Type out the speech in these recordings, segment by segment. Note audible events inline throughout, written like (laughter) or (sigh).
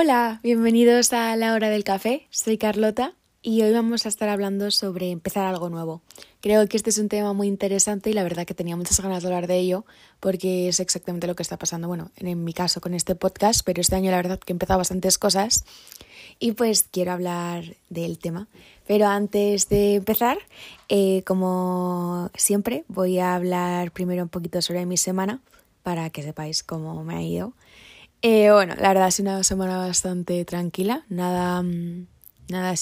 Hola, bienvenidos a la hora del café. Soy Carlota y hoy vamos a estar hablando sobre empezar algo nuevo. Creo que este es un tema muy interesante y la verdad que tenía muchas ganas de hablar de ello porque es exactamente lo que está pasando, bueno, en mi caso con este podcast, pero este año la verdad que he empezado bastantes cosas y pues quiero hablar del tema. Pero antes de empezar, eh, como siempre, voy a hablar primero un poquito sobre mi semana para que sepáis cómo me ha ido. Eh, bueno, la verdad ha sido una semana bastante tranquila, nada, mm, nada,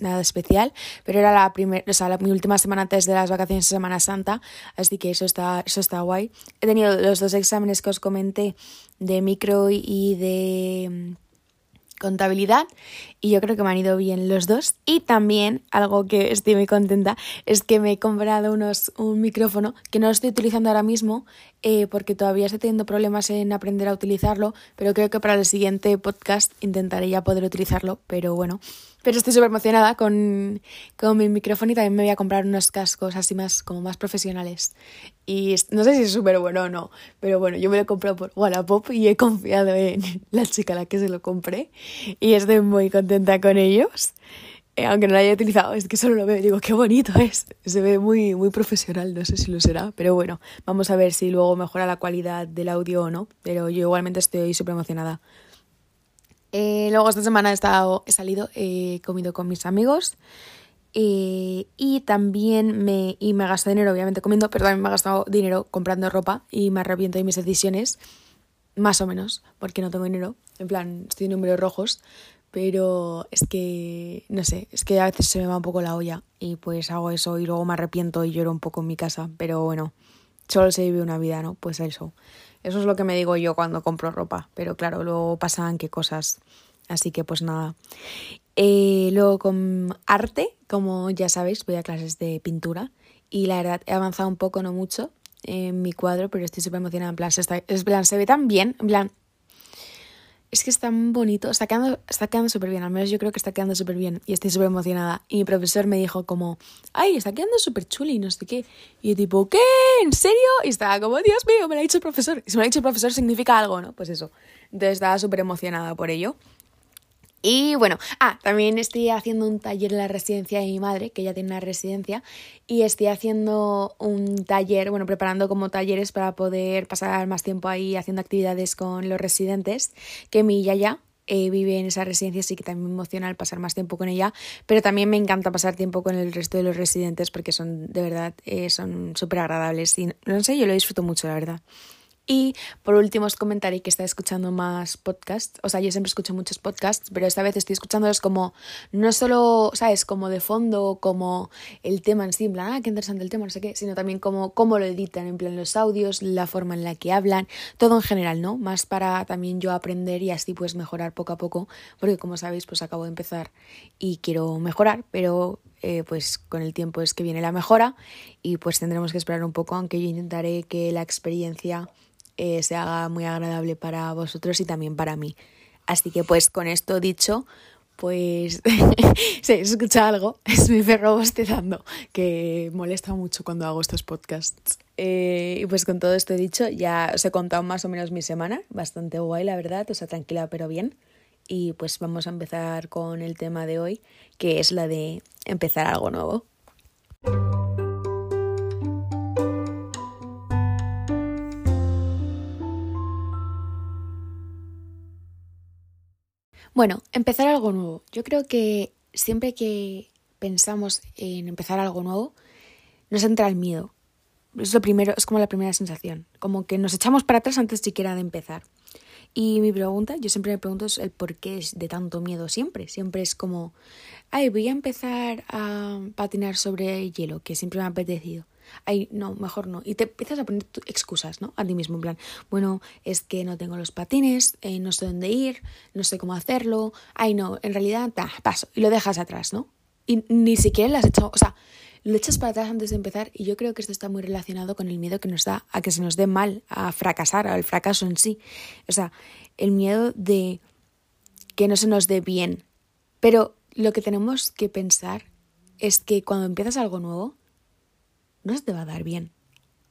nada especial, pero era la primera, o sea, mi última semana antes de las vacaciones de Semana Santa, así que eso está, eso está guay. He tenido los dos exámenes que os comenté de micro y de mm, contabilidad y yo creo que me han ido bien los dos y también algo que estoy muy contenta es que me he comprado unos, un micrófono que no estoy utilizando ahora mismo eh, porque todavía estoy teniendo problemas en aprender a utilizarlo pero creo que para el siguiente podcast intentaré ya poder utilizarlo pero bueno pero estoy súper emocionada con, con, mi micrófono y también me voy a comprar unos cascos así más, como más profesionales. Y no sé si es súper bueno o no, pero bueno, yo me lo he comprado por Wallapop y he confiado en (laughs) la chica a la que se lo compré y estoy muy contenta con ellos. Eh, aunque no lo haya utilizado, es que solo lo veo y digo, qué bonito es. Se ve muy, muy profesional, no sé si lo será, pero bueno, vamos a ver si luego mejora la calidad del audio o no. Pero yo igualmente estoy súper emocionada eh, luego esta semana he, estado, he salido, he comido con mis amigos eh, y también me, y me gastado dinero obviamente comiendo, pero también me he gastado dinero comprando ropa y me arrepiento de mis decisiones, más o menos, porque no tengo dinero, en plan, estoy en números rojos, pero es que, no sé, es que a veces se me va un poco la olla y pues hago eso y luego me arrepiento y lloro un poco en mi casa, pero bueno, solo se vive una vida, ¿no? Pues eso. Eso es lo que me digo yo cuando compro ropa, pero claro, luego pasan qué cosas. Así que pues nada. Eh, luego con arte, como ya sabéis, voy a clases de pintura y la verdad he avanzado un poco, no mucho, en mi cuadro, pero estoy súper emocionada. En plan, se, está, en plan, se ve tan bien, en plan, es que es tan bonito, está quedando, está quedando súper bien, al menos yo creo que está quedando súper bien y estoy súper emocionada. Y mi profesor me dijo como, ay, está quedando súper chuli y no sé qué. Y yo tipo, ¿qué? ¿En serio? Y estaba como, Dios mío, me lo ha dicho el profesor. Y si me lo ha dicho el profesor significa algo, ¿no? Pues eso. Entonces estaba súper emocionada por ello. Y bueno, ah, también estoy haciendo un taller en la residencia de mi madre, que ya tiene una residencia, y estoy haciendo un taller, bueno, preparando como talleres para poder pasar más tiempo ahí haciendo actividades con los residentes, que mi yaya eh, vive en esa residencia, así que también me emociona el pasar más tiempo con ella, pero también me encanta pasar tiempo con el resto de los residentes porque son, de verdad, eh, son súper agradables y no sé, yo lo disfruto mucho, la verdad. Y por último os comentaré que está escuchando más podcasts. O sea, yo siempre escucho muchos podcasts, pero esta vez estoy escuchándolos como, no solo, ¿sabes? Como de fondo, como el tema en sí, en plan, ah, qué interesante el tema, no sé qué, sino también como cómo lo editan, en plan los audios, la forma en la que hablan, todo en general, ¿no? Más para también yo aprender y así pues mejorar poco a poco, porque como sabéis, pues acabo de empezar y quiero mejorar, pero eh, pues con el tiempo es que viene la mejora y pues tendremos que esperar un poco, aunque yo intentaré que la experiencia eh, se haga muy agradable para vosotros y también para mí. Así que pues con esto dicho, pues (laughs) se escucha algo, (laughs) es mi perro bostezando, que molesta mucho cuando hago estos podcasts. Eh, y pues con todo esto dicho, ya os he contado más o menos mi semana, bastante guay la verdad, o sea, tranquila pero bien. Y pues vamos a empezar con el tema de hoy, que es la de empezar algo nuevo. Bueno, empezar algo nuevo. Yo creo que siempre que pensamos en empezar algo nuevo, nos entra el miedo. Es lo primero, es como la primera sensación, como que nos echamos para atrás antes siquiera de empezar. Y mi pregunta, yo siempre me pregunto es el por qué es de tanto miedo siempre. Siempre es como, ay, voy a empezar a patinar sobre hielo, que siempre me ha apetecido ay, no, mejor no. Y te empiezas a poner excusas, ¿no? A ti mismo, en plan, bueno, es que no tengo los patines, eh, no sé dónde ir, no sé cómo hacerlo, ay, no, en realidad, ta, paso, y lo dejas atrás, ¿no? Y ni siquiera lo has hecho, o sea, lo echas para atrás antes de empezar y yo creo que esto está muy relacionado con el miedo que nos da a que se nos dé mal, a fracasar, al fracaso en sí. O sea, el miedo de que no se nos dé bien. Pero lo que tenemos que pensar es que cuando empiezas algo nuevo, no se te va a dar bien.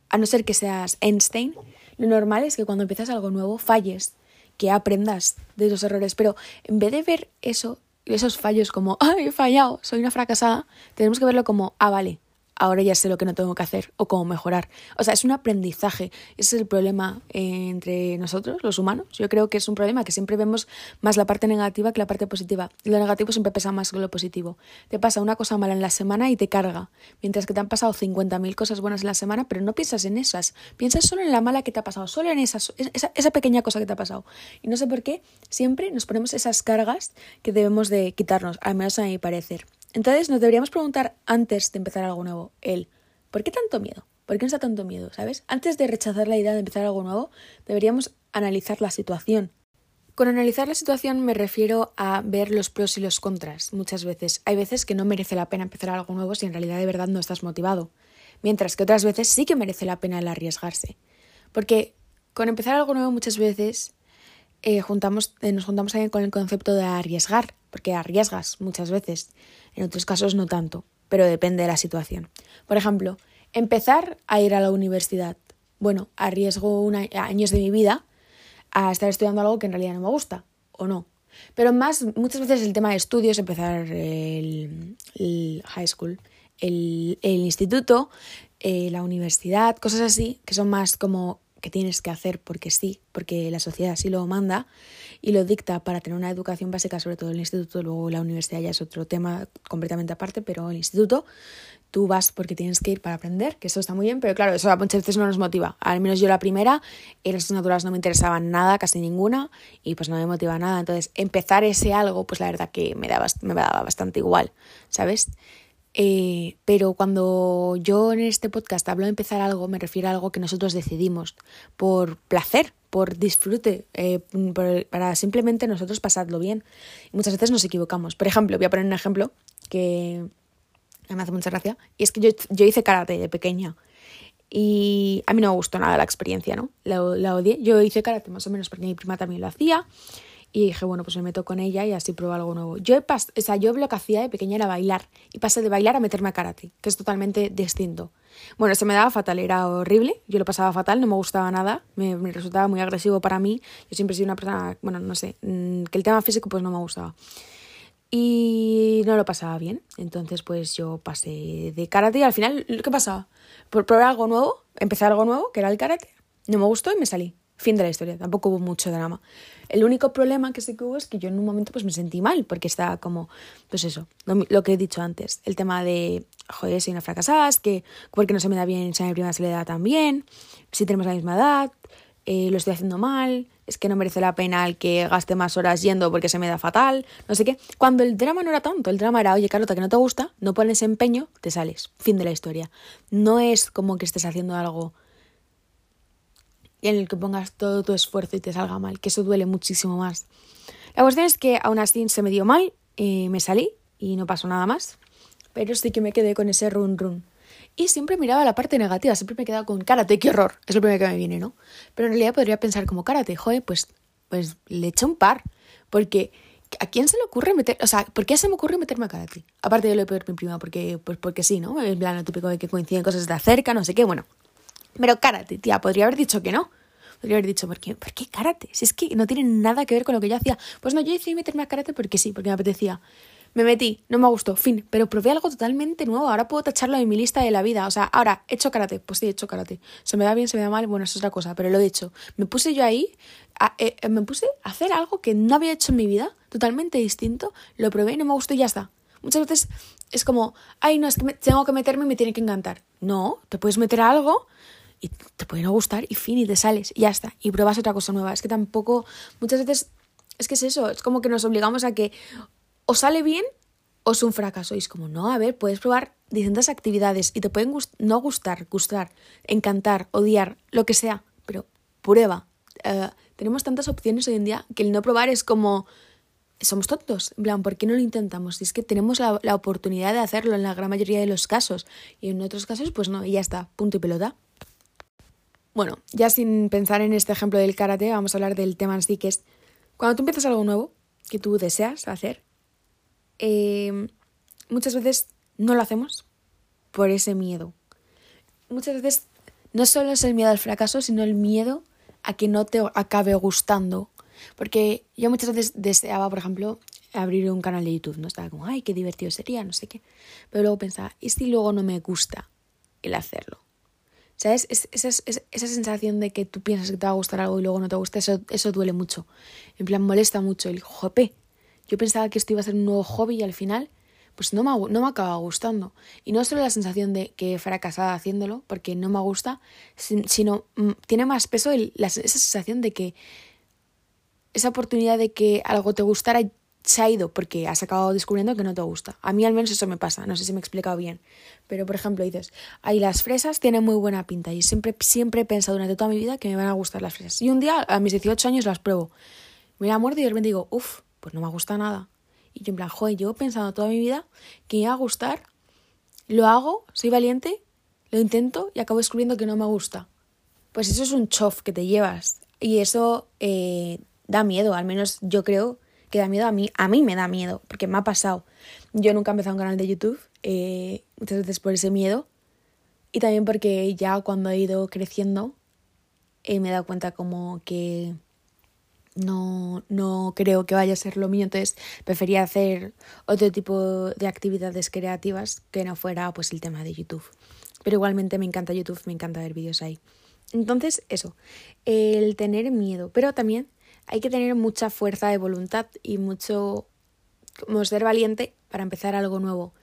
A no ser que seas Einstein, lo normal es que cuando empiezas algo nuevo falles, que aprendas de esos errores. Pero en vez de ver eso, esos fallos como, ay, he fallado, soy una fracasada, tenemos que verlo como, ah, vale, ahora ya sé lo que no tengo que hacer o cómo mejorar. O sea, es un aprendizaje. Ese es el problema entre nosotros, los humanos. Yo creo que es un problema que siempre vemos más la parte negativa que la parte positiva. Lo negativo siempre pesa más que lo positivo. Te pasa una cosa mala en la semana y te carga, mientras que te han pasado 50.000 cosas buenas en la semana, pero no piensas en esas. Piensas solo en la mala que te ha pasado, solo en esas, esa, esa pequeña cosa que te ha pasado. Y no sé por qué, siempre nos ponemos esas cargas que debemos de quitarnos, al menos a mi parecer. Entonces nos deberíamos preguntar antes de empezar algo nuevo, el ¿por qué tanto miedo? ¿Por qué nos da tanto miedo? ¿Sabes? Antes de rechazar la idea de empezar algo nuevo, deberíamos analizar la situación. Con analizar la situación me refiero a ver los pros y los contras. Muchas veces hay veces que no merece la pena empezar algo nuevo si en realidad de verdad no estás motivado, mientras que otras veces sí que merece la pena el arriesgarse. Porque con empezar algo nuevo muchas veces eh, juntamos, eh, nos juntamos también con el concepto de arriesgar, porque arriesgas muchas veces, en otros casos no tanto, pero depende de la situación. Por ejemplo, empezar a ir a la universidad. Bueno, arriesgo años de mi vida a estar estudiando algo que en realidad no me gusta, o no. Pero más, muchas veces el tema de estudios, empezar el, high school, el, instituto, eh, la universidad, cosas así, que son más como que tienes que hacer porque sí, porque la sociedad sí lo manda y lo dicta para tener una educación básica, sobre todo el instituto, luego la universidad ya es otro tema completamente aparte, pero el instituto tú vas porque tienes que ir para aprender, que eso está muy bien, pero claro, eso a muchas veces no nos motiva. Al menos yo la primera, en las asignaturas no me interesaban nada, casi ninguna, y pues no me motiva nada. Entonces, empezar ese algo, pues la verdad que me daba, me daba bastante igual, ¿sabes? Eh, pero cuando yo en este podcast hablo de empezar algo, me refiero a algo que nosotros decidimos por placer, por disfrute, eh, para simplemente nosotros pasarlo bien. Y muchas veces nos equivocamos. Por ejemplo, voy a poner un ejemplo que me hace mucha gracia, y es que yo, yo hice karate de pequeña. Y a mí no me gustó nada la experiencia, ¿no? La, la odié. Yo hice karate más o menos porque mi prima también lo hacía. Y dije, bueno, pues me meto con ella y así pruebo algo nuevo. Yo, he o sea, yo lo que hacía de pequeña era bailar. Y pasé de bailar a meterme a karate, que es totalmente distinto. Bueno, se me daba fatal, era horrible. Yo lo pasaba fatal, no me gustaba nada. Me, resultaba muy agresivo para mí. Yo siempre he sido una persona, bueno, no sé, mm, que el tema físico pues no me gustaba. Y no lo pasaba bien. Entonces, pues yo pasé de karate y al final, ¿qué pasaba? Por probar algo nuevo, empecé algo nuevo, que era el karate. No me gustó y me salí. Fin de la historia, tampoco hubo mucho drama. El único problema que sí que hubo es que yo en un momento pues me sentí mal, porque estaba como, pues eso, lo, que he dicho antes, el tema de, joder, soy una fracasada, es que porque no se me da bien, si a mi prima se le da tan bien, si tenemos la misma edad, eh, lo estoy haciendo mal, es que no merece la pena el que gaste más horas yendo porque se me da fatal, no sé qué. Cuando el drama no era tanto, el drama era, oye, Carlota, que no te gusta, no pones empeño, te sales. Fin de la historia. No es como que estés haciendo algo en el que pongas todo tu esfuerzo y te salga mal, que eso duele muchísimo más. La cuestión es que aún así se me dio mal, eh, me salí y no pasó nada más, pero sí que me quedé con ese run run. Y siempre miraba la parte negativa, siempre me he quedado con karate, qué horror, es lo primero que me viene, ¿no? Pero en realidad podría pensar como karate, joder, pues, pues le eché un par, porque ¿a quién se le ocurre meter, o sea, ¿por qué se me ocurre meterme a karate? Aparte de lo de pedir mi prima, porque, pues porque sí, ¿no? En plan, lo típico de que coinciden cosas de cerca, no sé qué, bueno, pero karate, tía, podría haber dicho que no. Podría haber dicho, ¿por qué, ¿por qué karate? Si es que no tiene nada que ver con lo que yo hacía. Pues no, yo decidí meterme a karate porque sí, porque me apetecía. Me metí, no me gustó, fin, pero probé algo totalmente nuevo. Ahora puedo tacharlo en mi lista de la vida. O sea, ahora, ¿he hecho karate? Pues sí, he hecho karate. Se me da bien, se me da mal, bueno, eso es otra cosa, pero lo he hecho. Me puse yo ahí, eh, me puse a hacer algo que no había hecho en mi vida, totalmente distinto. Lo probé no me gustó y ya está. Muchas veces es como, ay, no, es que tengo que meterme y me tiene que encantar. No, te puedes meter a algo y te puede no gustar y fin, y te sales y ya está, y pruebas otra cosa nueva. Es que tampoco, muchas veces, es que es eso, es como que nos obligamos a que o sale bien o es un fracaso. Y es como, no, a ver, puedes probar distintas actividades y te pueden no gustar, gustar, encantar, odiar, lo que sea, pero prueba. Eh, tenemos tantas opciones hoy en día que el no probar es como somos tontos. En plan, ¿por qué no lo intentamos? Y es que tenemos la, oportunidad de hacerlo en la gran mayoría de los casos. Y en otros casos, pues no, y ya está, punto y pelota. Bueno, ya sin pensar en este ejemplo del karate, vamos a hablar del tema en sí, que es cuando tú empiezas algo nuevo que tú deseas hacer, eh, muchas veces no lo hacemos por ese miedo. Muchas veces no solo es el miedo al fracaso, sino el miedo a que no te acabe gustando. Porque yo muchas veces deseaba, por ejemplo, abrir un canal de YouTube, ¿no? Estaba como, ay, qué divertido sería, no sé qué. Pero luego pensaba, ¿y si luego no me gusta el hacerlo? ¿Sabes? esa, esa, sensación de que tú piensas que te va a gustar algo y luego no te gusta, eso, eso duele mucho. En plan, molesta mucho. El jope. Yo pensaba que esto iba a ser un nuevo hobby y al final, pues no me, no me acaba gustando. Y no solo la sensación de que he fracasado haciéndolo, porque no me gusta, sino mm, tiene más peso esa sensación de que esa oportunidad de que algo te gustara se ha ido porque has acabado descubriendo que no te gusta. A mí al menos eso me pasa, no sé si me he explicado bien. Pero por ejemplo dices, ahí las fresas tienen muy buena pinta y siempre, siempre he pensado durante toda mi vida que me van a gustar las fresas. Y un día a mis 18 años las pruebo. Me la muerdo y de repente digo, uff, pues no me gusta nada. Y yo en plan, joder, yo he pensado toda mi vida que me iba a gustar, lo hago, soy valiente, lo intento y acabo descubriendo que no me gusta. Pues eso es un chof que te llevas. Y eso eh, da miedo, al menos yo creo que da miedo a mí, a mí me da miedo, porque me ha pasado. Yo nunca he empezado un canal de YouTube, eh, muchas veces por ese miedo, y también porque ya cuando he ido creciendo eh, me he dado cuenta como que no, no creo que vaya a ser lo mío, entonces prefería hacer otro tipo de actividades creativas que no fuera pues el tema de YouTube. Pero igualmente me encanta YouTube, me encanta ver vídeos ahí. Entonces, eso, el tener miedo, pero también hay que tener mucha fuerza de voluntad y mucho como ser valiente para empezar algo nuevo.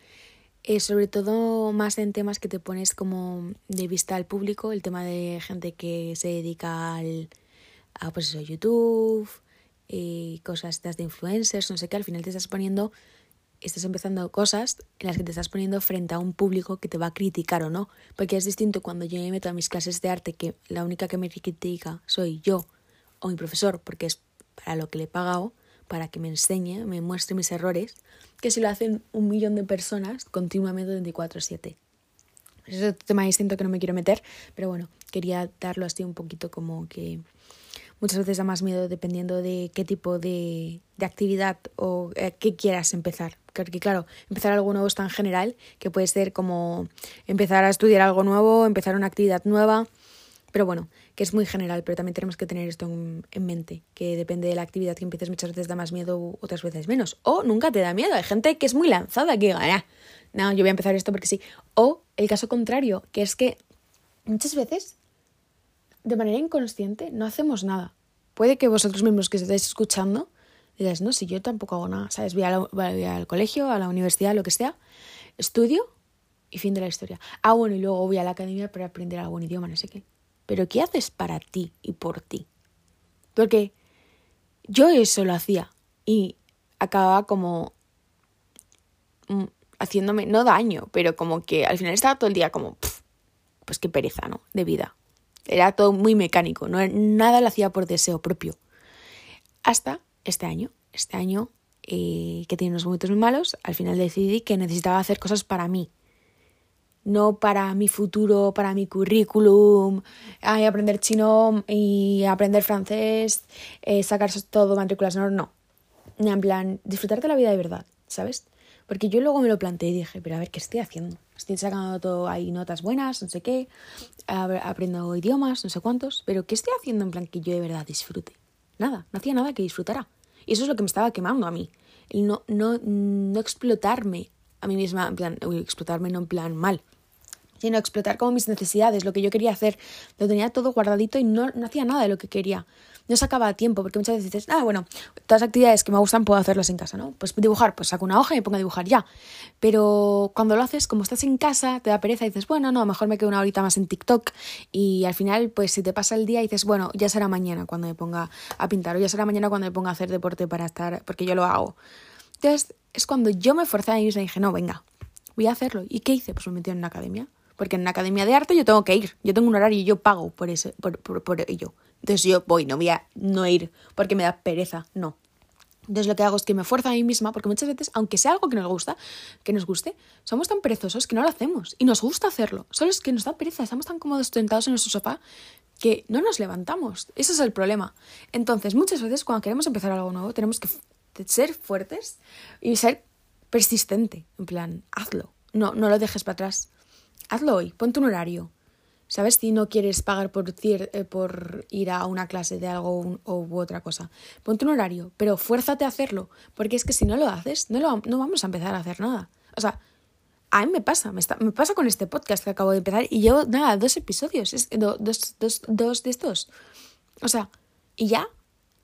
Eh, sobre todo más en temas que te pones como de vista al público, el tema de gente que se dedica al, a pues eso, YouTube, y eh, cosas de influencers, no sé qué, al final te estás poniendo, estás empezando cosas en las que te estás poniendo frente a un público que te va a criticar o no, porque es distinto cuando yo me meto a mis clases de arte que la única que me critica soy yo o mi profesor, porque es para lo que le he pagado, para que me enseñe, me muestre mis errores, que si lo hacen un millón de personas continuamente 24/7. Es otro tema distinto que no me quiero meter, pero bueno, quería darlo así un poquito como que muchas veces da más miedo dependiendo de qué tipo de, de actividad o eh, qué quieras empezar. Porque claro, empezar algo nuevo es tan general que puede ser como empezar a estudiar algo nuevo, empezar una actividad nueva, pero bueno, que es muy general, pero también tenemos que tener esto en, mente, que depende de la actividad que empieces muchas veces da más miedo, otras veces menos. O nunca te da miedo, hay gente que es muy lanzada, que diga, no, yo voy a empezar esto porque sí. O el caso contrario, que es que muchas veces, de manera inconsciente, no hacemos nada. Puede que vosotros mismos que estéis escuchando digáis, no, si yo tampoco hago nada, ¿sabes? Voy, voy al colegio, a la universidad, lo que sea, estudio y fin de la historia. Ah, bueno, y luego voy a la academia para aprender algún idioma, no sé qué pero ¿qué haces para ti y por ti? Porque yo eso lo hacía y acababa como mm, haciéndome, no daño, pero como que al final estaba todo el día como, pues qué pereza, ¿no? De vida. Era todo muy mecánico, no, nada lo hacía por deseo propio. Hasta este año, este año eh, que tiene unos momentos muy malos, al final decidí que necesitaba hacer cosas para mí, no para mi futuro, para mi currículum, ay, aprender chino y aprender francés, eh, sacar todo matrículas, no, no. En plan, disfrutar de la vida de verdad, ¿sabes? Porque yo luego me lo planteé y dije, pero a ver, ¿qué estoy haciendo? Estoy sacando todo ahí notas buenas, no sé qué, aprendo idiomas, no sé cuántos, pero ¿qué estoy haciendo en plan que yo de verdad disfrute? Nada, no hacía nada que disfrutara. Y eso es lo que me estaba quemando a mí. El no, no, no explotarme a mí misma, en plan, explotarme no en plan mal, sino explotar como mis necesidades, lo que yo quería hacer. Lo tenía todo guardadito y no, no hacía nada de lo que quería. No sacaba tiempo, porque muchas veces dices, ah, bueno, todas las actividades que me gustan puedo hacerlas en casa, ¿no? Pues dibujar, pues saco una hoja y me pongo a dibujar ya. Pero cuando lo haces, como estás en casa, te da pereza y dices, bueno, no, mejor me quedo una horita más en TikTok. Y al final, pues si te pasa el día dices, bueno, ya será mañana cuando me ponga a pintar, o ya será mañana cuando me ponga a hacer deporte para estar, porque yo lo hago. Entonces, es cuando yo me forcé a mí y dije, no, venga, voy a hacerlo. ¿Y qué hice? Pues me metí en una academia porque en una academia de arte yo tengo que ir. Yo tengo un horario y yo pago por, ese, por, por, ello. Entonces yo voy, no voy a no ir porque me da pereza, no. Entonces lo que hago es que me fuerzo a mí misma, porque muchas veces, aunque sea algo que nos gusta, que nos guste, somos tan perezosos que no lo hacemos. Y nos gusta hacerlo. Solo es que nos da pereza, estamos tan cómodos sentados en nuestro sofá que no nos levantamos. Ese es el problema. Entonces, muchas veces cuando queremos empezar algo nuevo, tenemos que ser fuertes y ser persistente. En plan, hazlo. No, no lo dejes para atrás hazlo hoy, ponte un horario. ¿Sabes? Si no quieres pagar por, eh, por ir a una clase de algo o u otra cosa. Ponte un horario, pero fuérzate a hacerlo. Porque es que si no lo haces, no, lo, no vamos a empezar a hacer nada. O sea, a mí me pasa, me, me pasa con este podcast que acabo de empezar y llevo, nada, dos episodios, es, dos, dos, dos de estos. O sea, y ya,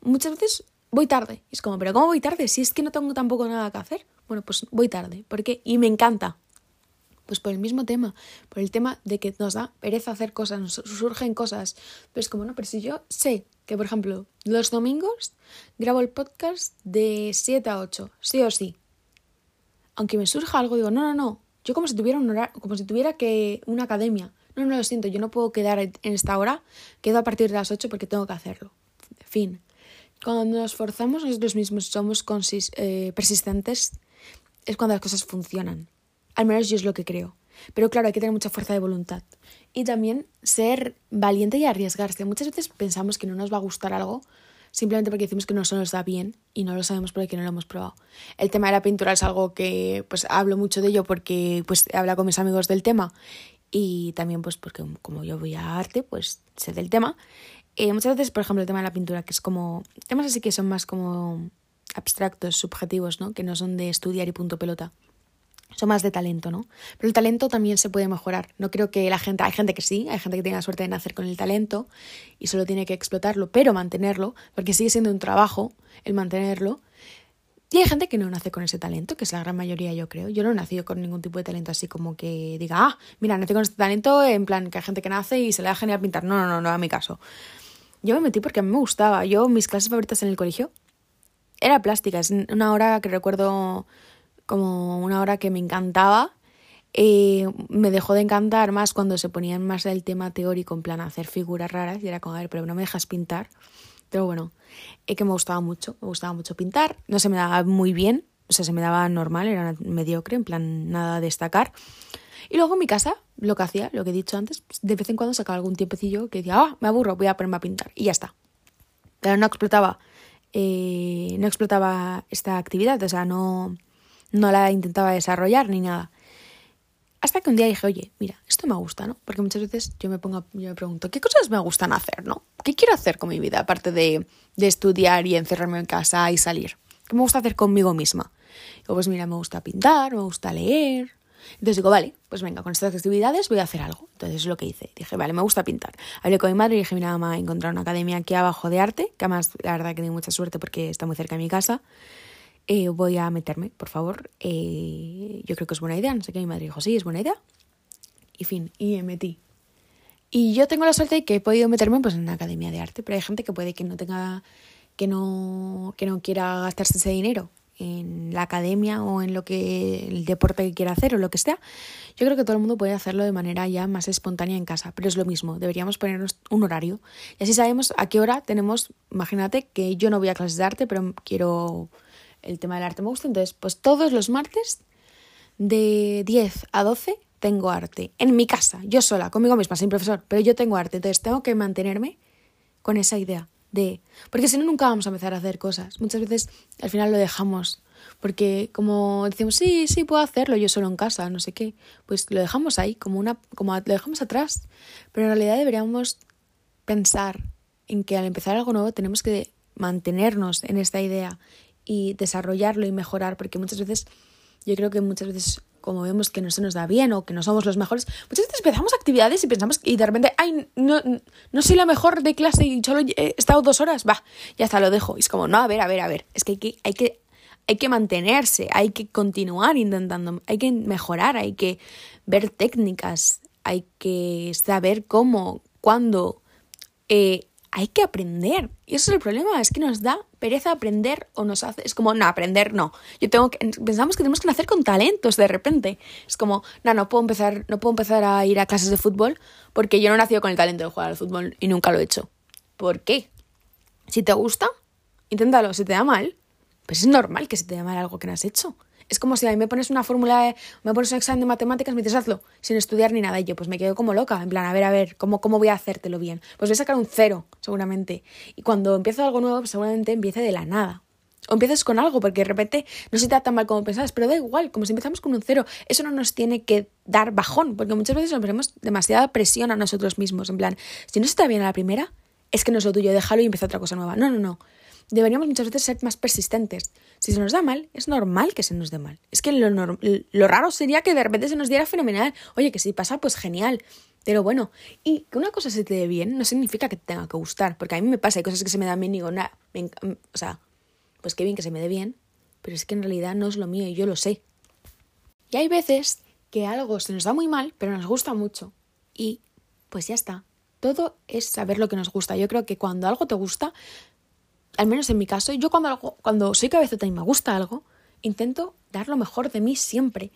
muchas veces voy tarde. Es como, pero ¿cómo voy tarde? Si es que no tengo tampoco nada que hacer. Bueno, pues voy tarde. ¿Por qué? Y me encanta. Pues por el mismo tema, por el tema de que nos da pereza hacer cosas, nos surgen cosas. Pero es como, no, pero si yo sé que, por ejemplo, los domingos grabo el podcast de 7 a 8, sí o sí. Aunque me surja algo, digo, no, no, no. Yo como si tuviera un horario, como si tuviera que una academia. No, no lo siento, yo no puedo quedar en esta hora, quedo a partir de las 8 porque tengo que hacerlo. Fin. Cuando nos forzamos nosotros mismos, somos eh, persistentes, es cuando las cosas funcionan. Al menos yo es lo que creo. Pero claro, hay que tener mucha fuerza de voluntad. Y también ser valiente y arriesgarse. Muchas veces pensamos que no nos va a gustar algo simplemente porque decimos que no se nos da bien y no lo sabemos porque no lo hemos probado. El tema de la pintura es algo que pues hablo mucho de ello porque pues he con mis amigos del tema y también pues porque como yo voy a arte pues sé del tema. Eh, muchas veces, por ejemplo, el tema de la pintura, que es como temas así que son más como abstractos, subjetivos, ¿no? Que no son de estudiar y punto pelota son más de talento, ¿no? Pero el talento también se puede mejorar. No creo que la gente, hay gente que sí, hay gente que tiene la suerte de nacer con el talento y solo tiene que explotarlo, pero mantenerlo, porque sigue siendo un trabajo el mantenerlo. Y hay gente que no nace con ese talento, que es la gran mayoría, yo creo. Yo no he nacido con ningún tipo de talento así como que diga, ah, mira, nací con este talento, en plan que hay gente que nace y se le da genial pintar. No, no, no, no, a mi caso. Yo me metí porque a mí me gustaba. Yo, mis clases favoritas en el colegio era plástica. Es una hora que recuerdo como una hora que me encantaba. Eh, me dejó de encantar más cuando se ponían más el tema teórico, en plan hacer figuras raras, y era como, a ver, pero no me dejas pintar. Pero bueno, es que me gustaba mucho, me gustaba mucho pintar. No se me daba muy bien, o sea, se me daba normal, era mediocre, en plan nada a destacar. Y luego en mi casa, lo que hacía, lo que he dicho antes, pues, de vez en cuando sacaba algún tiempecillo que decía, ah, me aburro, voy a ponerme a pintar. Y ya está. Pero no explotaba, eh, no explotaba esta actividad, o sea, no, no la intentaba desarrollar ni nada. Hasta que un día dije, oye, mira, esto me gusta, ¿no? Porque muchas veces yo me pongo, yo me pregunto, ¿qué cosas me gustan hacer, no? ¿Qué quiero hacer con mi vida, aparte de, de estudiar y encerrarme en casa y salir? ¿Qué me gusta hacer conmigo misma? Digo, pues mira, me gusta pintar, me gusta leer. Entonces digo, vale, pues venga, con estas actividades voy a hacer algo. Entonces es lo que hice. Dije, vale, me gusta pintar. Hablé con mi madre y dije, mira, mamá, he encontrado una academia aquí abajo de arte, que además la verdad que tengo mucha suerte porque está muy cerca de mi casa. Eh, voy a meterme, por favor. Eh, yo creo que es buena idea. No sé qué, mi madre dijo, sí, es buena idea. Y fin, y me metí. Y yo tengo la suerte de que he podido meterme pues, en una academia de arte, pero hay gente que puede que no tenga, que no, que no quiera gastarse ese dinero en la academia o en lo que el deporte que quiera hacer o lo que sea. Yo creo que todo el mundo puede hacerlo de manera ya más espontánea en casa, pero es lo mismo, deberíamos ponernos un horario y así sabemos a qué hora tenemos, imagínate que yo no voy a clases de arte, pero quiero el tema del arte me gusta. Entonces, pues todos los martes de 10 a 12 tengo arte. En mi casa, yo sola, conmigo misma, sin profesor, pero yo tengo arte. Entonces tengo que mantenerme con esa idea de... Porque si no, nunca vamos a empezar a hacer cosas. Muchas veces al final lo dejamos. Porque como decimos, sí, sí, puedo hacerlo yo solo en casa, no sé qué, pues lo dejamos ahí, como una, como lo dejamos atrás. Pero en realidad deberíamos pensar en que al empezar algo nuevo tenemos que mantenernos en esta idea y desarrollarlo y mejorar, porque muchas veces, yo creo que muchas veces como vemos que no se nos da bien o que no somos los mejores, muchas veces empezamos actividades y pensamos y de repente, ay, no, no soy la mejor de clase y solo he estado dos horas, va, ya está, lo dejo. Y es como, no, a ver, a ver, a ver, es que hay que, hay que, hay que mantenerse, hay que continuar intentando, hay que mejorar, hay que ver técnicas, hay que saber cómo, cuándo, eh, hay que aprender. Y eso es el problema, es que nos da pereza aprender o nos hace, es como, no, aprender no. Yo tengo que, pensamos que tenemos que nacer con talentos de repente. Es como, no, no puedo empezar, no puedo empezar a ir a clases de fútbol porque yo no nacido con el talento de jugar al fútbol y nunca lo he hecho. ¿Por qué? Si te gusta, inténtalo. Si te da mal, pues es normal que se te dé mal algo que no has hecho. Es como si a mí me pones una fórmula, me pones un examen de matemáticas, me dices hazlo, sin estudiar ni nada. Y yo pues me quedo como loca, en plan, a ver, a ver, ¿cómo, cómo voy a hacértelo bien? Pues voy a sacar un cero, seguramente. Y cuando empiezo algo nuevo, pues seguramente empiece de la nada. O empieces con algo, porque de repente no se te da tan mal como pensabas, pero da igual, como si empezamos con un cero, eso no nos tiene que dar bajón, porque muchas veces nos ponemos demasiada presión a nosotros mismos, en plan, si no se está bien a la primera, es que no es lo tuyo, déjalo y empieza otra cosa nueva. No, no, no. Deberíamos muchas veces ser más persistentes. Si se nos da mal, es normal que se nos dé mal. Es que lo, lo raro sería que de repente se nos diera fenomenal. Oye, que si pasa, pues genial. Pero bueno, y que una cosa se te dé bien no significa que te tenga que gustar, porque a mí me pasa, hay cosas que se me dan bien y digo, nada, o sea, pues qué bien que se me dé bien, pero es que en realidad no es lo mío y yo lo sé. Y hay veces que algo se nos da muy mal, pero nos gusta mucho. Y pues ya está. Todo es saber lo que nos gusta. Yo creo que cuando algo te gusta, al menos en mi caso, yo cuando, cuando soy cabezota y me gusta algo, intento dar lo mejor de mí siempre.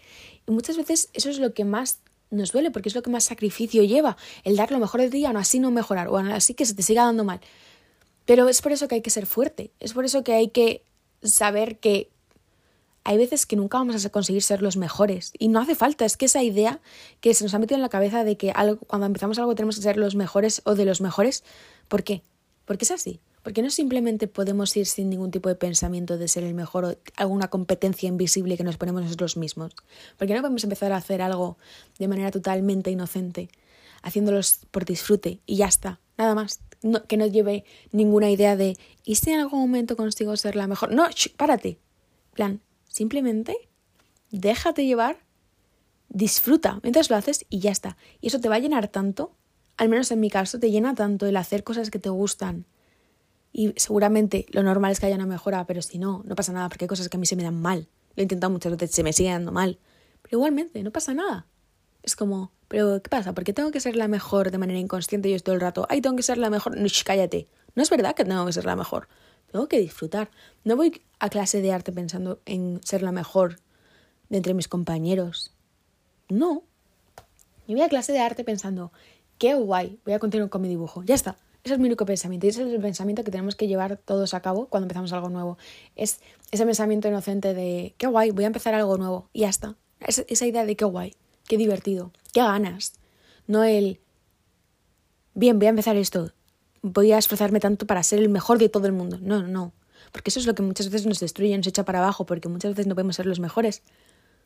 Y muchas veces eso es lo que más nos duele, porque es lo que más sacrificio lleva, el dar lo mejor de ti, aún así no mejorar, o aún así que se te siga dando mal. Pero es por eso que hay que ser fuerte, es por eso que hay que saber que hay veces que nunca vamos a conseguir ser los mejores y no hace falta, es que esa idea que se nos ha metido en la cabeza de que algo, cuando empezamos algo tenemos que ser los mejores o de los mejores, ¿por qué? Porque es así, porque no simplemente podemos ir sin ningún tipo de pensamiento de ser el mejor o alguna competencia invisible que nos ponemos nosotros mismos, porque no podemos empezar a hacer algo de manera totalmente inocente, haciéndolos por disfrute y ya está, nada más que no lleve ninguna idea de ¿y si en algún momento consigo ser la mejor? No, párate. plan, simplemente déjate llevar, disfruta mientras lo haces y ya está. Y eso te va a llenar tanto, al menos en mi caso, te llena tanto el hacer cosas que te gustan. Y seguramente lo normal es que haya una mejora, pero si no, no pasa nada porque hay cosas que a mí se me dan mal. Lo he intentado muchas veces, se me sigue dando mal. Pero igualmente, no pasa nada. Es como, pero ¿qué pasa? Porque tengo que ser la mejor de manera inconsciente yo todo el rato. Ay, tengo que ser la mejor. No, cállate. No es verdad que tengo que ser la mejor. Tengo que disfrutar. No voy a clase de arte pensando en ser la mejor de entre mis compañeros. No. Yo voy a clase de arte pensando, qué guay, voy a continuar con mi dibujo. Ya está. Ese es mi único pensamiento y ese es el pensamiento que tenemos que llevar todos a cabo cuando empezamos algo nuevo. Es ese pensamiento inocente de, qué guay, voy a empezar algo nuevo. Y ya está. esa idea de qué guay qué divertido, qué ganas. No el, bien, voy a empezar esto, voy a esforzarme tanto para ser el mejor de todo el mundo. No, no, no. Porque eso es lo que muchas veces nos destruye, nos echa para abajo, porque muchas veces no podemos ser los mejores.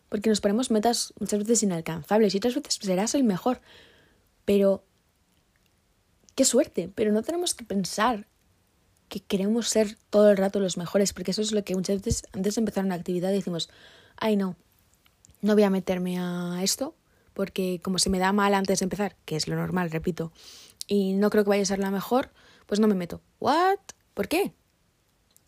Porque nos ponemos metas muchas veces inalcanzables y otras veces serás el mejor. Pero, qué suerte, pero no tenemos que pensar que queremos ser todo el rato los mejores, porque eso es lo que muchas veces antes de empezar una actividad decimos, ay no, no voy a meterme a esto porque como se me da mal antes de empezar, que es lo normal, repito, y no creo que vaya a ser la mejor, pues no me meto. ¿What? ¿Por qué?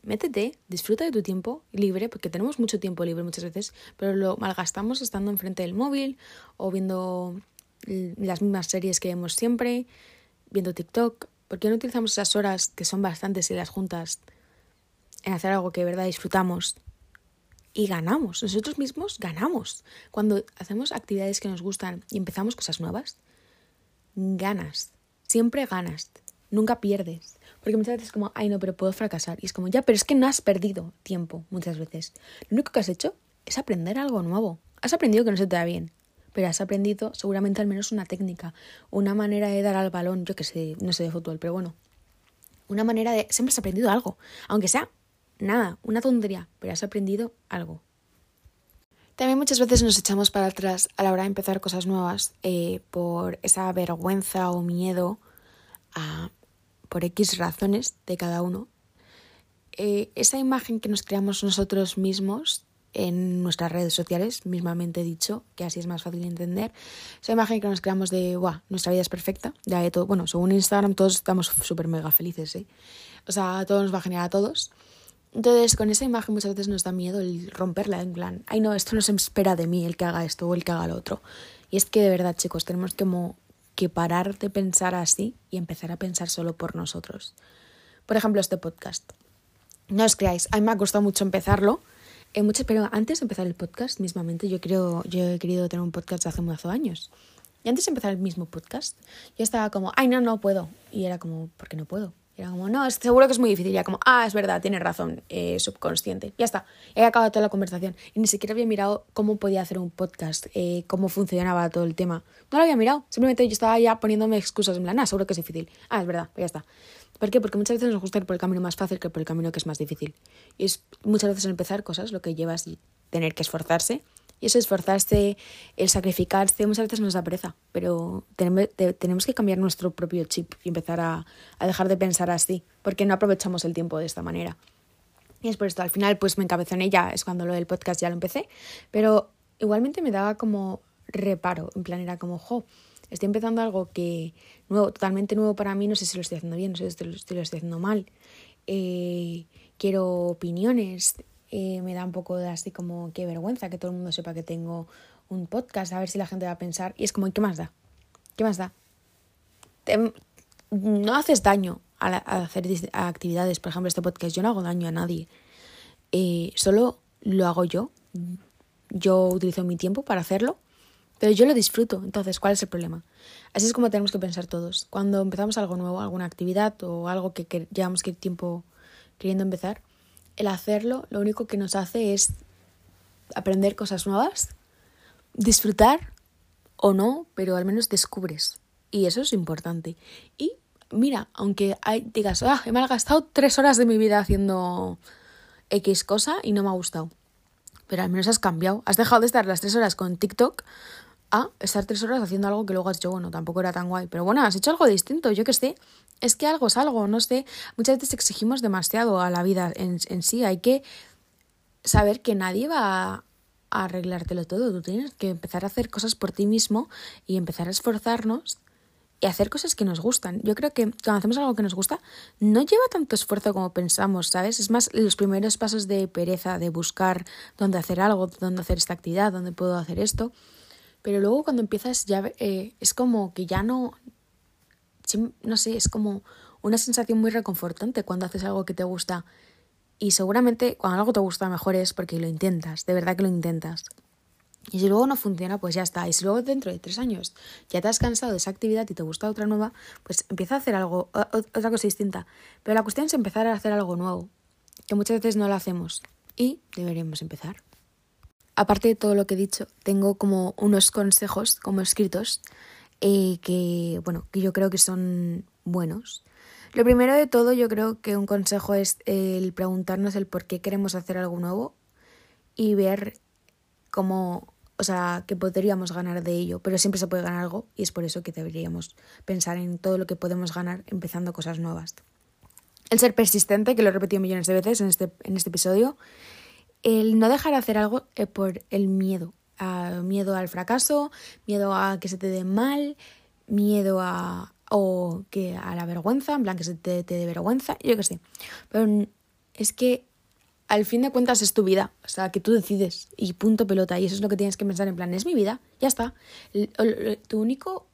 Métete, disfruta de tu tiempo libre, porque tenemos mucho tiempo libre muchas veces, pero lo malgastamos estando enfrente del móvil o viendo las mismas series que vemos siempre, viendo TikTok. ¿Por qué no utilizamos esas horas, que son bastantes y las juntas, en hacer algo que de verdad disfrutamos y ganamos, nosotros mismos ganamos. Cuando hacemos actividades que nos gustan y empezamos cosas nuevas, ganas, siempre ganas, nunca pierdes. Porque muchas veces es como, ay no, pero puedo fracasar. Y es como, ya, pero es que no has perdido tiempo muchas veces. Lo único que has hecho es aprender algo nuevo. Has aprendido que no se te da bien, pero has aprendido seguramente al menos una técnica, una manera de dar al balón, yo que sé, no sé de fútbol, pero bueno, una manera de... Siempre has aprendido algo, aunque sea nada, una tontería, pero has aprendido algo. También muchas veces nos echamos para atrás a la hora de empezar cosas nuevas eh, por esa vergüenza o miedo a, por X razones de cada uno. Eh, esa imagen que nos creamos nosotros mismos en nuestras redes sociales, mismamente dicho, que así es más fácil de entender, esa imagen que nos creamos de, guau, nuestra vida es perfecta, ya de todo, bueno, según Instagram todos estamos súper mega felices, ¿eh? O sea, todo nos va a generar a todos. Entonces, con esa imagen muchas veces nos da miedo el romperla, en plan, ay no, esto no se espera de mí, el que haga esto o el que haga lo otro. Y es que de verdad, chicos, tenemos como que parar de pensar así y empezar a pensar solo por nosotros. Por ejemplo, este podcast. No os creáis, a mí me ha costado mucho empezarlo, eh, mucho, pero antes de empezar el podcast, mismamente, yo creo, yo he querido tener un podcast hace muchos años. Y antes de empezar el mismo podcast, yo estaba como, ay, no, no puedo. Y era como, ¿por qué no puedo? Era como, no, seguro que es muy difícil. Y ya como, ah, es verdad, tienes razón, eh, subconsciente. Ya está, he acabado toda la conversación. Y ni siquiera había mirado cómo podía hacer un podcast, eh, cómo funcionaba todo el tema. No lo había mirado, simplemente yo estaba ya poniéndome excusas en plan, ah, seguro que es difícil. Ah, es verdad, ya está. ¿Por qué? Porque muchas veces nos gusta ir por el camino más fácil que por el camino que es más difícil. Y es muchas veces empezar cosas lo que llevas y tener que esforzarse y eso esforzarse, el sacrificarse, muchas veces nos da pereza, pero tenemos, que cambiar nuestro propio chip y empezar a, dejar de pensar así, porque no aprovechamos el tiempo de esta manera. Y es por esto, al final pues me en ella, es cuando lo del podcast ya lo empecé, pero igualmente me daba como reparo, en plan era como, jo, estoy empezando algo que nuevo, totalmente nuevo para mí, no sé si lo estoy haciendo bien, no sé si lo estoy, haciendo mal, eh, quiero opiniones, eh, me da un poco de así como qué vergüenza que todo el mundo sepa que tengo un podcast, a ver si la gente va a pensar. Y es como, ¿qué más da? ¿Qué más da? no haces daño a, hacer actividades, por ejemplo, este podcast. Yo no hago daño a nadie. Eh, solo lo hago yo. Yo utilizo mi tiempo para hacerlo, pero yo lo disfruto. Entonces, ¿cuál es el problema? Así es como tenemos que pensar todos. Cuando empezamos algo nuevo, alguna actividad o algo que, que llevamos tiempo queriendo empezar, el hacerlo lo único que nos hace es aprender cosas nuevas, disfrutar o no, pero al menos descubres. Y eso es importante. Y mira, aunque hay, digas, ah, he malgastado tres horas de mi vida haciendo X cosa y no me ha gustado. Pero al menos has cambiado. Has dejado de estar las tres horas con TikTok a estar tres horas haciendo algo que luego has dicho, bueno, tampoco era tan guay. Pero bueno, has hecho algo distinto, yo que sé es que algo es algo, no sé, muchas veces exigimos demasiado a la vida en, en sí, hay que saber que nadie va a arreglártelo todo, tú tienes que empezar a hacer cosas por ti mismo y empezar a esforzarnos y hacer cosas que nos gustan. Yo creo que cuando hacemos algo que nos gusta, no lleva tanto esfuerzo como pensamos, ¿sabes? Es más los primeros pasos de pereza, de buscar dónde hacer algo, dónde hacer esta actividad, dónde puedo hacer esto. Pero luego cuando empiezas ya eh, es como que ya no, no sé, es como una sensación muy reconfortante cuando haces algo que te gusta. Y seguramente cuando algo te gusta mejor es porque lo intentas, de verdad que lo intentas. Y si luego no funciona, pues ya está. Y si luego dentro de tres años ya te has cansado de esa actividad y te gusta otra nueva, pues empieza a hacer algo, otra cosa distinta. Pero la cuestión es empezar a hacer algo nuevo, que muchas veces no lo hacemos. Y deberíamos empezar. Aparte de todo lo que he dicho, tengo como unos consejos como escritos eh, que, bueno, que yo creo que son buenos. Lo primero de todo, yo creo que un consejo es el preguntarnos el por qué queremos hacer algo nuevo y ver cómo, o sea, que podríamos ganar de ello, pero siempre se puede ganar algo y es por eso que deberíamos pensar en todo lo que podemos ganar empezando cosas nuevas. El ser persistente, que lo he repetido millones de veces en este, en este episodio, el no dejar de hacer algo por el miedo, miedo al fracaso, miedo a que se te dé mal, miedo a o que a la vergüenza, en plan que se te, dé vergüenza, yo qué sé. Pero es que al fin de cuentas es tu vida, o sea, que tú decides y punto pelota, y eso es lo que tienes que pensar en plan, es mi vida, ya está. Tu único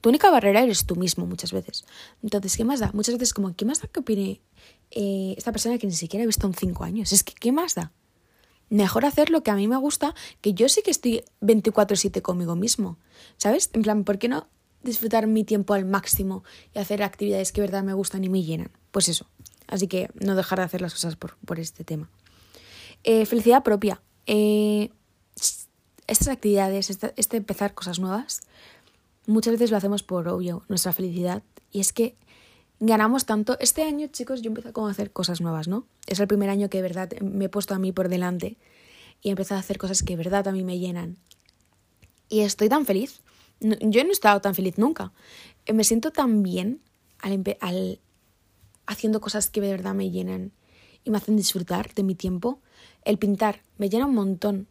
tu única barrera eres tú mismo muchas veces. Entonces, ¿qué más da? Muchas veces como, ¿qué más da que opine eh, esta persona que ni siquiera he visto en cinco años? Es que, ¿qué más da? Mejor hacer lo que a mí me gusta, que yo sí que estoy 24/7 conmigo mismo, ¿sabes? En plan, ¿por qué no disfrutar mi tiempo al máximo y hacer actividades que verdad me gustan y me llenan? Pues eso, así que no dejar de hacer las cosas por, por este tema. Eh, felicidad propia. Eh, estas actividades, este, este empezar cosas nuevas, muchas veces lo hacemos por obvio, nuestra felicidad, y es que ganamos tanto. Este año, chicos, yo empecé a hacer cosas nuevas, ¿no? Es el primer año que de verdad me he puesto a mí por delante y he empezado a hacer cosas que de verdad a mí me llenan. Y estoy tan feliz. Yo no he estado tan feliz nunca. Eh, me siento tan bien al, al haciendo cosas que de verdad me llenan y me hacen disfrutar de mi tiempo. El pintar me llena un montón.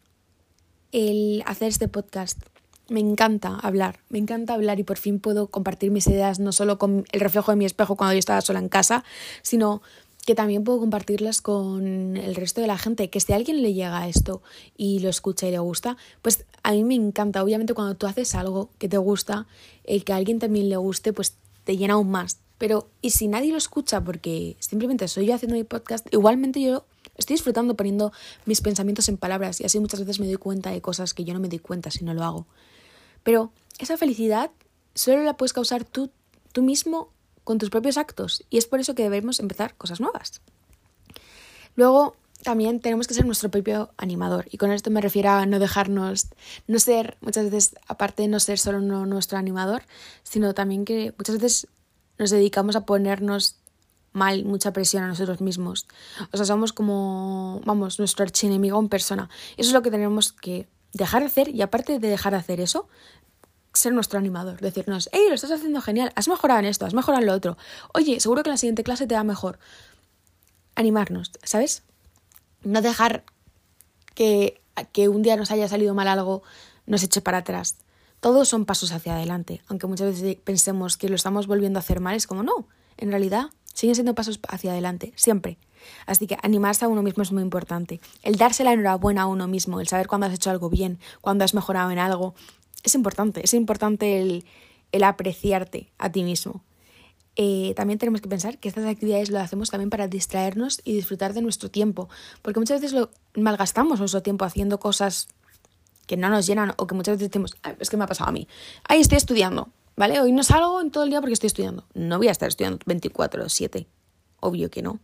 El hacer este podcast me encanta hablar, me encanta hablar y por fin puedo compartir mis ideas no solo con el reflejo de mi espejo cuando yo estaba sola en casa, sino que también puedo compartirlas con el resto de la gente, que si a alguien le llega esto y lo escucha y le gusta, pues a mí me encanta. Obviamente cuando tú haces algo que te gusta, el que a alguien también le guste, pues te llena aún más. Pero, ¿y si nadie lo escucha porque simplemente soy yo haciendo mi podcast? Igualmente yo estoy disfrutando poniendo mis pensamientos en palabras y así muchas veces me doy cuenta de cosas que yo no me doy cuenta si no lo hago. Pero esa felicidad solo la puedes causar tú, tú mismo con tus propios actos. Y es por eso que debemos empezar cosas nuevas. Luego, también tenemos que ser nuestro propio animador. Y con esto me refiero a no dejarnos, no ser, muchas veces, aparte de no ser solo nuestro animador, sino también que muchas veces nos dedicamos a ponernos mal, mucha presión a nosotros mismos. O sea, somos como, vamos, nuestro archienemigo en persona. Eso es lo que tenemos que dejar de hacer y aparte de dejar de hacer eso, ser nuestro animador, decirnos, hey, lo estás haciendo genial, has mejorado en esto, has mejorado en lo otro. Oye, seguro que en la siguiente clase te da mejor. Animarnos, ¿sabes? No dejar que, que un día nos haya salido mal algo nos eche para atrás. Todos son pasos hacia adelante, aunque muchas veces pensemos que lo estamos volviendo a hacer mal, es como no, en realidad siguen siendo pasos hacia adelante, siempre. Así que animarse a uno mismo es muy importante. El darse la enhorabuena a uno mismo, el saber cuándo has hecho algo bien, cuándo has mejorado en algo, es importante. Es importante el, el apreciarte a ti mismo. Eh, también tenemos que pensar que estas actividades lo hacemos también para distraernos y disfrutar de nuestro tiempo, porque muchas veces lo malgastamos nuestro tiempo haciendo cosas que no nos llenan o que muchas veces decimos, es que me ha pasado a mí, ahí estoy estudiando, ¿vale? Hoy no salgo en todo el día porque estoy estudiando. No voy a estar estudiando 24 o 7, obvio que no.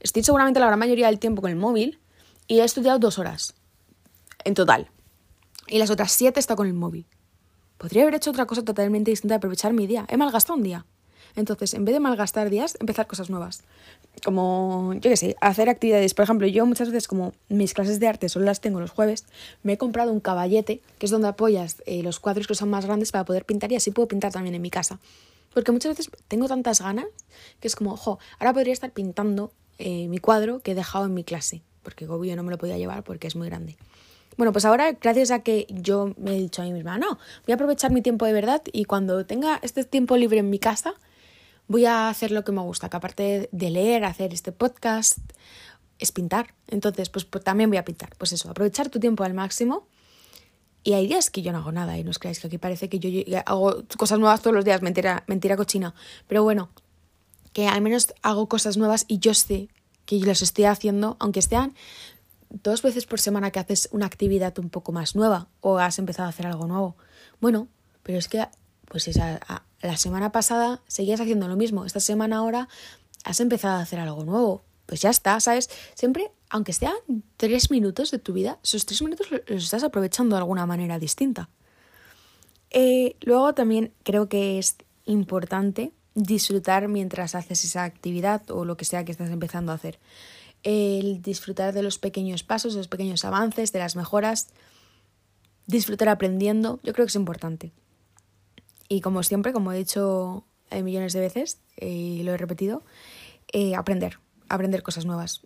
Estoy seguramente la gran mayoría del tiempo con el móvil y he estudiado dos horas en total. Y las otras siete está con el móvil. Podría haber hecho otra cosa totalmente distinta de aprovechar mi día. He malgastado un día. Entonces, en vez de malgastar días, empezar cosas nuevas. Como, yo qué sé, hacer actividades. Por ejemplo, yo muchas veces, como mis clases de arte solo las tengo los jueves, me he comprado un caballete, que es donde apoyas eh, los cuadros que son más grandes para poder pintar y así puedo pintar también en mi casa. Porque muchas veces tengo tantas ganas que es como, ojo, ahora podría estar pintando eh, mi cuadro que he dejado en mi clase. Porque obvio no me lo podía llevar porque es muy grande. Bueno, pues ahora, gracias a que yo me he dicho a mí misma, no, voy a aprovechar mi tiempo de verdad y cuando tenga este tiempo libre en mi casa, voy a hacer lo que me gusta, que aparte de leer, hacer este podcast, es pintar. Entonces, pues, pues, también voy a pintar. Pues eso, aprovechar tu tiempo al máximo. Y hay días que yo no hago nada y no os creáis que aquí parece que yo hago cosas nuevas todos los días, mentira, mentira cochina. Pero bueno, que al menos hago cosas nuevas y yo sé que las estoy haciendo, aunque sean dos veces por semana que haces una actividad un poco más nueva o has empezado a hacer algo nuevo. Bueno, pero es que pues esa, la semana pasada seguías haciendo lo mismo, esta semana ahora has empezado a hacer algo nuevo. Pues ya está, ¿sabes? Siempre, aunque sean tres minutos de tu vida, esos tres minutos los estás aprovechando de alguna manera distinta. Eh, luego también creo que es importante disfrutar mientras haces esa actividad o lo que sea que estás empezando a hacer el disfrutar de los pequeños pasos, de los pequeños avances, de las mejoras, disfrutar aprendiendo, yo creo que es importante. Y como siempre, como he dicho eh, millones de veces eh, y lo he repetido, aprender, aprender cosas nuevas.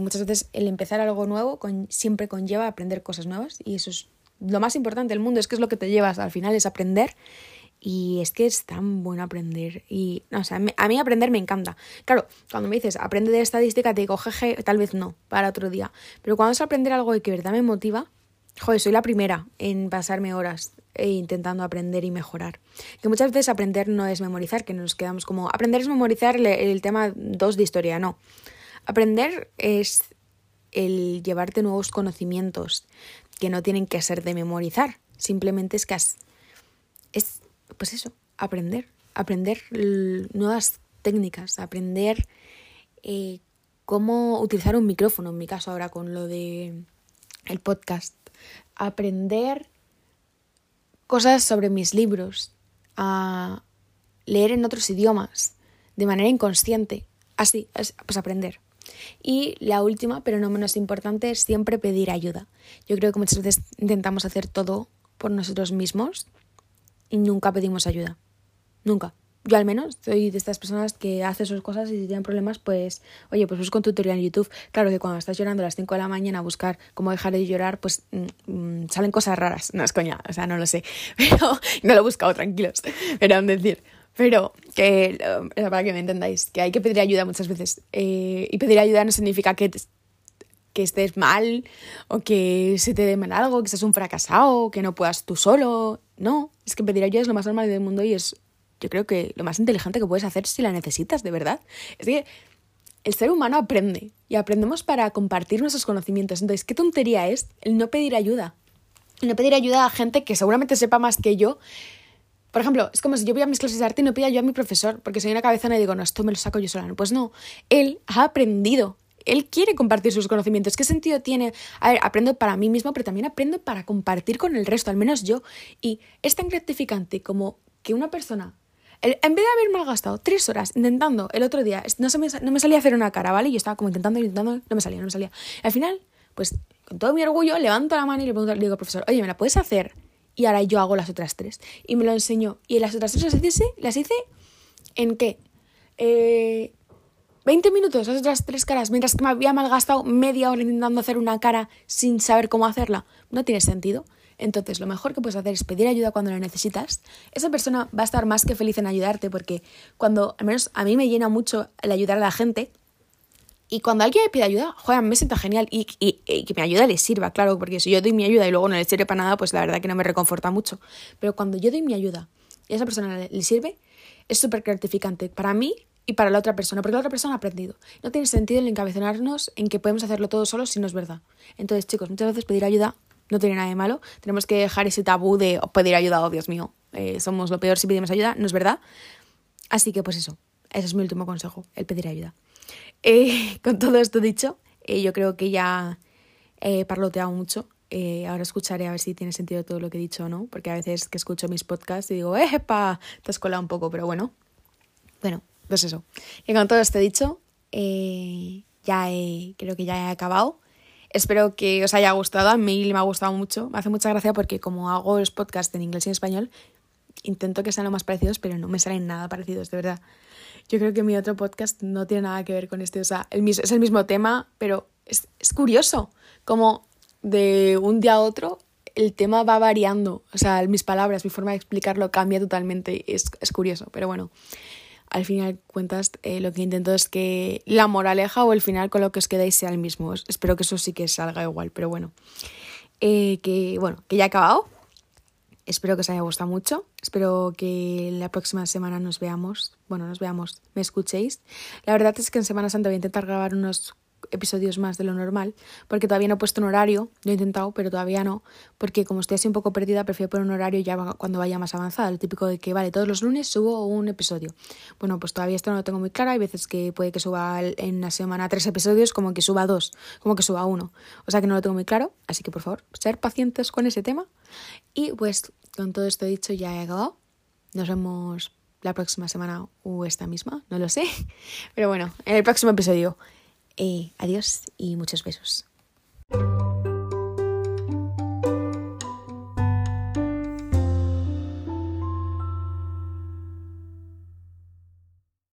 Muchas veces el empezar algo nuevo con, siempre conlleva aprender cosas nuevas y eso es lo más importante del mundo, es que es lo que te llevas al final, es aprender y es que es tan bueno aprender. Y, o sea, a mí aprender me encanta. Claro, cuando me dices aprende de estadística, te digo, jeje, tal vez no, para otro día. Pero cuando es aprender algo que verdad me motiva, joder, soy la primera en pasarme horas e intentando aprender y mejorar. Que muchas veces aprender no es memorizar, que nos quedamos como, aprender es memorizar el, el tema 2 de historia, no. Aprender es el llevarte nuevos conocimientos que no tienen que ser de memorizar, simplemente es que has, es pues eso, aprender, aprender nuevas técnicas, aprender eh, cómo utilizar un micrófono, en mi caso ahora con lo de el podcast, aprender cosas sobre mis libros, a leer en otros idiomas, de manera inconsciente, así, pues aprender. Y la última, pero no menos importante, es siempre pedir ayuda. Yo creo que muchas veces intentamos hacer todo por nosotros mismos y nunca pedimos ayuda. Nunca. Yo al menos soy de estas personas que hace sus cosas y si tienen problemas, pues, oye, pues busco un tutorial en YouTube. Claro que cuando estás llorando a las 5 de la mañana a buscar cómo dejar de llorar, pues mm, mm, salen cosas raras. No es coña, o sea, no lo sé. (laughs) Pero no lo he buscado, tranquilos. Pero decir, pero que, para que me entendáis, que hay que pedir ayuda muchas veces. Eh, y pedir ayuda no significa que que estés mal o que se te dé mal algo, que seas un fracasado, que no puedas tú solo. No, es que pedir ayuda es lo más normal del mundo y es, yo creo que lo más inteligente que puedes hacer si la necesitas, de verdad. Es que el ser humano aprende y aprendemos para compartir nuestros conocimientos. Entonces, ¿qué tontería es el no pedir ayuda? El no pedir ayuda a gente que seguramente sepa más que yo Por ejemplo, es como si yo voy a mis clases de arte y no pido yo a mi profesor, porque soy una cabezona y digo, no, esto me lo saco yo sola. Pues no, él ha aprendido. Él quiere compartir sus conocimientos. ¿Qué sentido tiene? A ver, aprendo para mí mismo, pero también aprendo para compartir con el resto, al menos yo. Y es tan gratificante como que una persona en vez de haber malgastado tres horas intentando el otro día, no, se me, no me salía hacer una cara, ¿vale? Yo estaba como intentando, intentando, no me salía, no me salía. Al final, pues con todo mi orgullo, levanto la mano y le pregunto, le digo, profesor, oye, ¿me la puedes hacer? Y ahora yo hago las otras tres. Y me lo enseñó. Y las otras tres las hice, las hice en qué? Eh, 20 minutos, las otras tres caras, mientras que me había malgastado media hora intentando hacer una cara sin saber cómo hacerla. No tiene sentido. Entonces, lo mejor que puedes hacer es pedir ayuda cuando la necesitas. Esa persona va a estar más que feliz en ayudarte porque cuando, al menos a mí me llena mucho el ayudar a la gente. Y cuando alguien me pide ayuda, joder, me siento genial y, que mi ayuda le sirva, claro, porque si yo doy mi ayuda y luego no le sirve para nada, pues la verdad que no me reconforta mucho. Pero cuando yo doy mi ayuda y a esa persona le, sirve, es súper gratificante para mí y para la otra persona, porque la otra persona ha aprendido. No tiene sentido el encabezonarnos en que podemos hacerlo todo solos si no es verdad. Entonces, chicos, muchas veces pedir ayuda no tiene nada de malo. Tenemos que dejar ese tabú de pedir ayuda, oh Dios mío, eh, somos lo peor si pedimos ayuda, no es verdad. Así que pues eso, ese es mi último consejo, el pedir ayuda. Eh, (laughs) con todo esto dicho, eh, yo creo que ya he parloteado mucho. ahora escucharé a ver si tiene sentido todo lo que he dicho o no, porque a veces que escucho mis podcasts y digo, ¡epa! Te has colado un poco, pero bueno. Bueno, pues eso. Y con todo esto dicho, ya creo que ya he acabado. Espero que os haya gustado. A mí me ha gustado mucho. Me hace mucha gracia porque como hago los podcasts en inglés y en español, intento que sean lo más parecidos, pero no me salen nada parecidos, de verdad. Yo creo que mi otro podcast no tiene nada que ver con este. O sea, el es el mismo tema, pero es, es curioso. Como de un día a otro el tema va variando. O sea, mis palabras, mi forma de explicarlo cambia totalmente. Es, es curioso, pero bueno al final cuentas eh, lo que intento es que la moraleja o el final con lo que os quedáis sea el mismo. Espero que eso sí que salga igual, pero bueno. Eh, que bueno, que ya he acabado. Espero que os haya gustado mucho. Espero que la próxima semana nos veamos. Bueno, nos veamos, me escuchéis. La verdad es que en Semana Santa voy a intentar grabar unos episodios más de lo normal, porque todavía no he puesto un horario, lo he intentado, pero todavía no, porque como estoy así un poco perdida, prefiero poner un horario ya cuando vaya más avanzada, el típico de que, vale, todos los lunes subo un episodio. Bueno, pues todavía esto no lo tengo muy claro, hay veces que puede que suba en una semana tres episodios, como que suba dos, como que suba uno, o sea que no lo tengo muy claro, así que por favor, ser pacientes con ese tema. Y pues con todo esto dicho ya he acabado, nos vemos la próxima semana o esta misma, no lo sé, (laughs) pero bueno, en el próximo episodio. Eh, adiós y muchos besos.